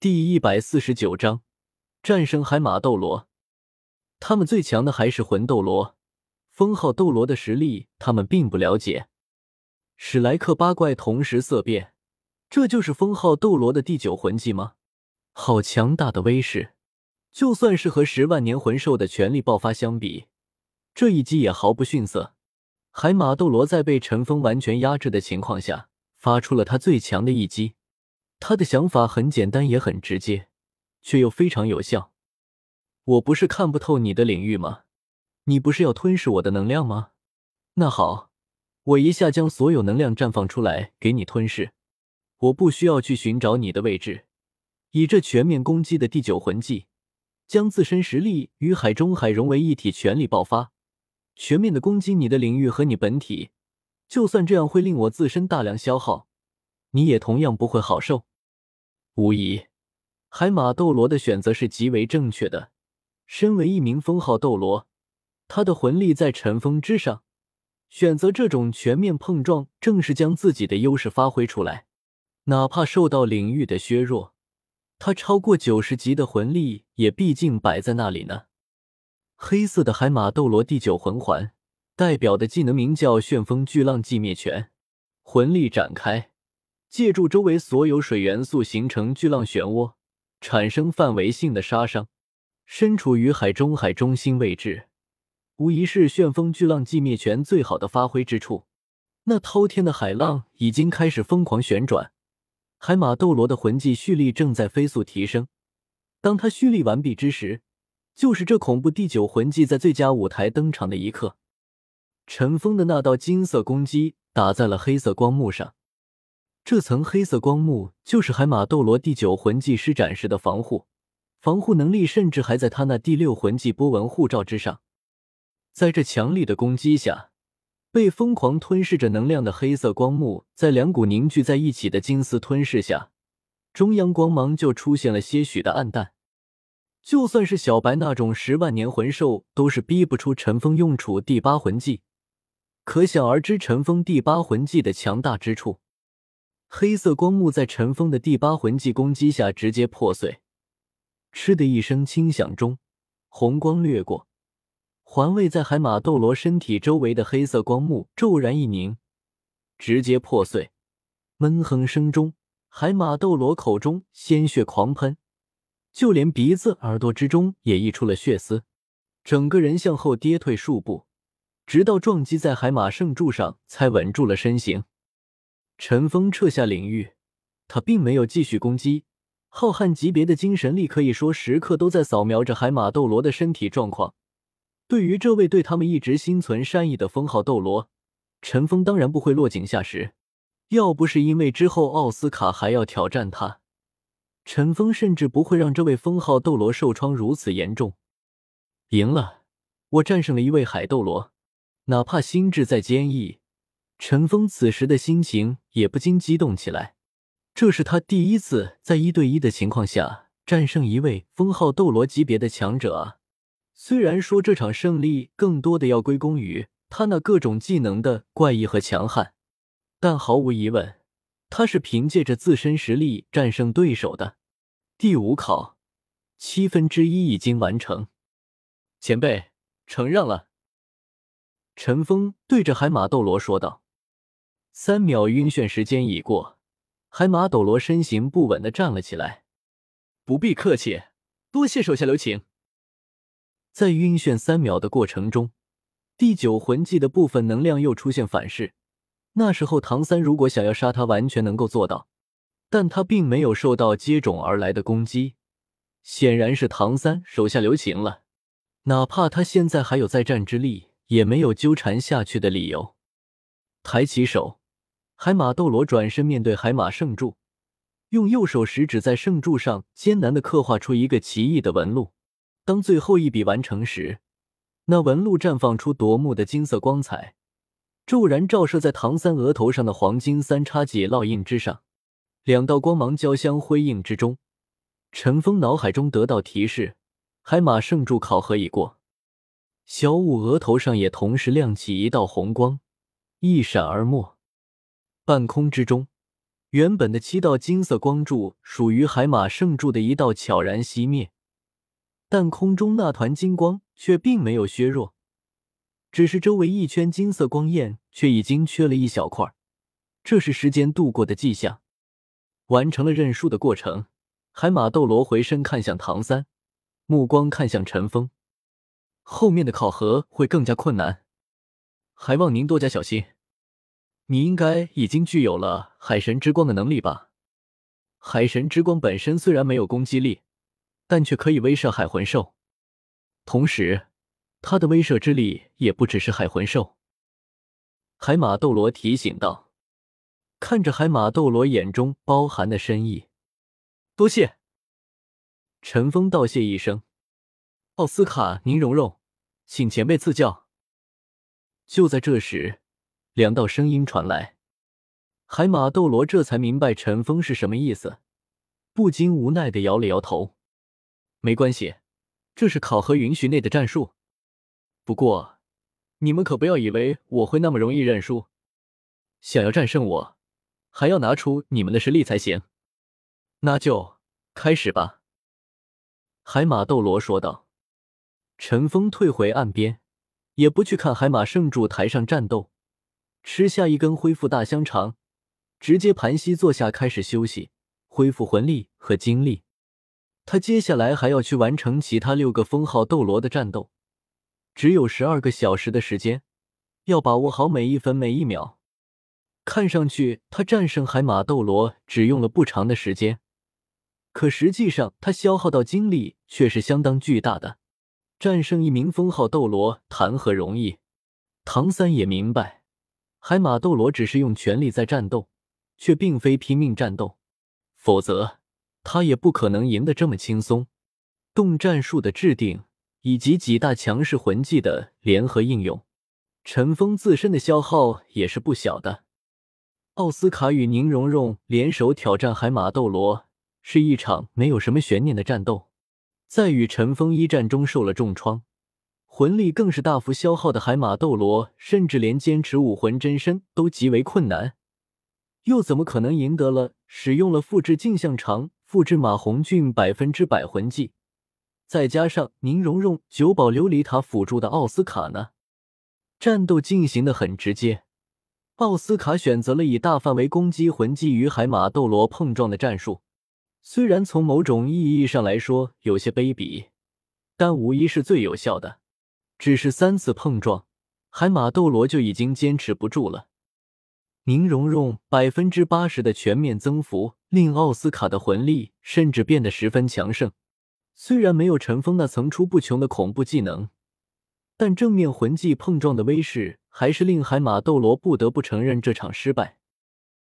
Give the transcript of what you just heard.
第一百四十九章战胜海马斗罗。他们最强的还是魂斗罗，封号斗罗的实力他们并不了解。史莱克八怪同时色变，这就是封号斗罗的第九魂技吗？好强大的威势！就算是和十万年魂兽的全力爆发相比，这一击也毫不逊色。海马斗罗在被尘封完全压制的情况下，发出了他最强的一击。他的想法很简单，也很直接，却又非常有效。我不是看不透你的领域吗？你不是要吞噬我的能量吗？那好，我一下将所有能量绽放出来给你吞噬。我不需要去寻找你的位置，以这全面攻击的第九魂技，将自身实力与海中海融为一体，全力爆发，全面的攻击你的领域和你本体。就算这样会令我自身大量消耗，你也同样不会好受。无疑，海马斗罗的选择是极为正确的。身为一名封号斗罗，他的魂力在尘封之上，选择这种全面碰撞，正是将自己的优势发挥出来。哪怕受到领域的削弱，他超过九十级的魂力也毕竟摆在那里呢。黑色的海马斗罗第九魂环代表的技能名叫旋风巨浪寂灭拳，魂力展开。借助周围所有水元素形成巨浪漩涡，产生范围性的杀伤。身处于海中海中心位置，无疑是旋风巨浪寂灭拳最好的发挥之处。那滔天的海浪已经开始疯狂旋转，海马斗罗的魂技蓄力正在飞速提升。当他蓄力完毕之时，就是这恐怖第九魂技在最佳舞台登场的一刻。尘封的那道金色攻击打在了黑色光幕上。这层黑色光幕就是海马斗罗第九魂技施展时的防护，防护能力甚至还在他那第六魂技波纹护罩之上。在这强力的攻击下，被疯狂吞噬着能量的黑色光幕，在两股凝聚在一起的金丝吞噬下，中央光芒就出现了些许的暗淡。就算是小白那种十万年魂兽，都是逼不出尘封用处第八魂技，可想而知尘封第八魂技的强大之处。黑色光幕在尘封的第八魂技攻击下直接破碎，嗤的一声轻响中，红光掠过，环卫在海马斗罗身体周围的黑色光幕骤然一凝，直接破碎。闷哼声中，海马斗罗口中鲜血狂喷，就连鼻子、耳朵之中也溢出了血丝，整个人向后跌退数步，直到撞击在海马圣柱上才稳住了身形。陈峰撤下领域，他并没有继续攻击。浩瀚级别的精神力可以说时刻都在扫描着海马斗罗的身体状况。对于这位对他们一直心存善意的封号斗罗，陈峰当然不会落井下石。要不是因为之后奥斯卡还要挑战他，陈峰甚至不会让这位封号斗罗受创如此严重。赢了，我战胜了一位海斗罗，哪怕心智再坚毅。陈峰此时的心情也不禁激动起来，这是他第一次在一对一的情况下战胜一位封号斗罗级别的强者啊！虽然说这场胜利更多的要归功于他那各种技能的怪异和强悍，但毫无疑问，他是凭借着自身实力战胜对手的。第五考，七分之一已经完成，前辈，承让了。陈峰对着海马斗罗说道。三秒晕眩时间已过，海马斗罗身形不稳的站了起来。不必客气，多谢手下留情。在晕眩三秒的过程中，第九魂技的部分能量又出现反噬。那时候唐三如果想要杀他，完全能够做到，但他并没有受到接踵而来的攻击，显然是唐三手下留情了。哪怕他现在还有再战之力，也没有纠缠下去的理由。抬起手。海马斗罗转身面对海马圣柱，用右手食指在圣柱上艰难的刻画出一个奇异的纹路。当最后一笔完成时，那纹路绽放出夺目的金色光彩，骤然照射在唐三额头上的黄金三叉戟烙印之上。两道光芒交相辉映之中，陈峰脑海中得到提示：海马圣柱考核已过。小舞额头上也同时亮起一道红光，一闪而没。半空之中，原本的七道金色光柱属于海马圣柱的一道悄然熄灭，但空中那团金光却并没有削弱，只是周围一圈金色光焰却已经缺了一小块，这是时间度过的迹象。完成了认输的过程，海马斗罗回身看向唐三，目光看向陈峰，后面的考核会更加困难，还望您多加小心。你应该已经具有了海神之光的能力吧？海神之光本身虽然没有攻击力，但却可以威慑海魂兽，同时，它的威慑之力也不只是海魂兽。海马斗罗提醒道，看着海马斗罗眼中包含的深意，多谢。陈峰道谢一声，奥斯卡，宁荣荣，请前辈赐教。就在这时。两道声音传来，海马斗罗这才明白陈峰是什么意思，不禁无奈的摇了摇头。没关系，这是考核允许内的战术。不过，你们可不要以为我会那么容易认输。想要战胜我，还要拿出你们的实力才行。那就开始吧。”海马斗罗说道。陈峰退回岸边，也不去看海马圣柱台上战斗。吃下一根恢复大香肠，直接盘膝坐下开始休息，恢复魂力和精力。他接下来还要去完成其他六个封号斗罗的战斗，只有十二个小时的时间，要把握好每一分每一秒。看上去他战胜海马斗罗只用了不长的时间，可实际上他消耗到精力却是相当巨大的。战胜一名封号斗罗谈何容易？唐三也明白。海马斗罗只是用全力在战斗，却并非拼命战斗，否则他也不可能赢得这么轻松。动战术的制定以及几大强势魂技的联合应用，陈峰自身的消耗也是不小的。奥斯卡与宁荣荣联手挑战海马斗罗，是一场没有什么悬念的战斗。在与陈峰一战中受了重创。魂力更是大幅消耗的海马斗罗，甚至连坚持武魂真身都极为困难，又怎么可能赢得了使用了复制镜像长、复制马红俊百分之百魂技，再加上宁荣荣九宝琉璃塔辅助的奥斯卡呢？战斗进行的很直接，奥斯卡选择了以大范围攻击魂技与海马斗罗碰撞的战术，虽然从某种意义上来说有些卑鄙，但无疑是最有效的。只是三次碰撞，海马斗罗就已经坚持不住了。宁荣荣百分之八十的全面增幅，令奥斯卡的魂力甚至变得十分强盛。虽然没有陈峰那层出不穷的恐怖技能，但正面魂技碰撞的威势，还是令海马斗罗不得不承认这场失败。